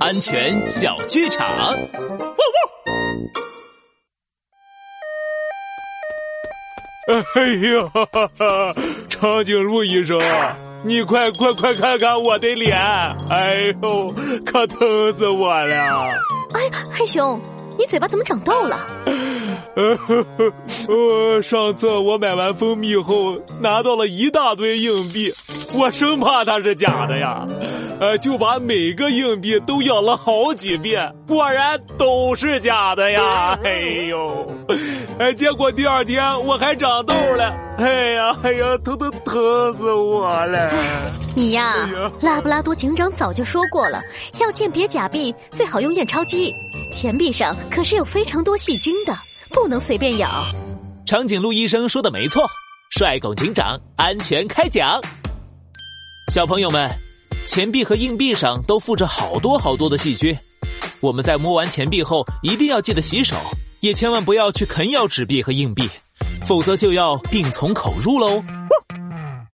安全小剧场。汪汪！哎呀，哈哈哈！长颈鹿医生，你快快快看看我的脸！哎呦，可疼死我了！哎，黑熊，你嘴巴怎么长痘了？呃呵呵，呃，上次我买完蜂蜜后，拿到了一大堆硬币，我生怕它是假的呀。呃，就把每个硬币都咬了好几遍，果然都是假的呀！哎呦，哎，结果第二天我还长痘了，哎呀，哎呀，疼疼疼死我了！你呀，拉布拉多警长早就说过了，要鉴别假币最好用验钞机，钱币上可是有非常多细菌的，不能随便咬。长颈鹿医生说的没错，帅狗警长安全开讲，小朋友们。钱币和硬币上都附着好多好多的细菌，我们在摸完钱币后一定要记得洗手，也千万不要去啃咬纸币和硬币，否则就要病从口入喽。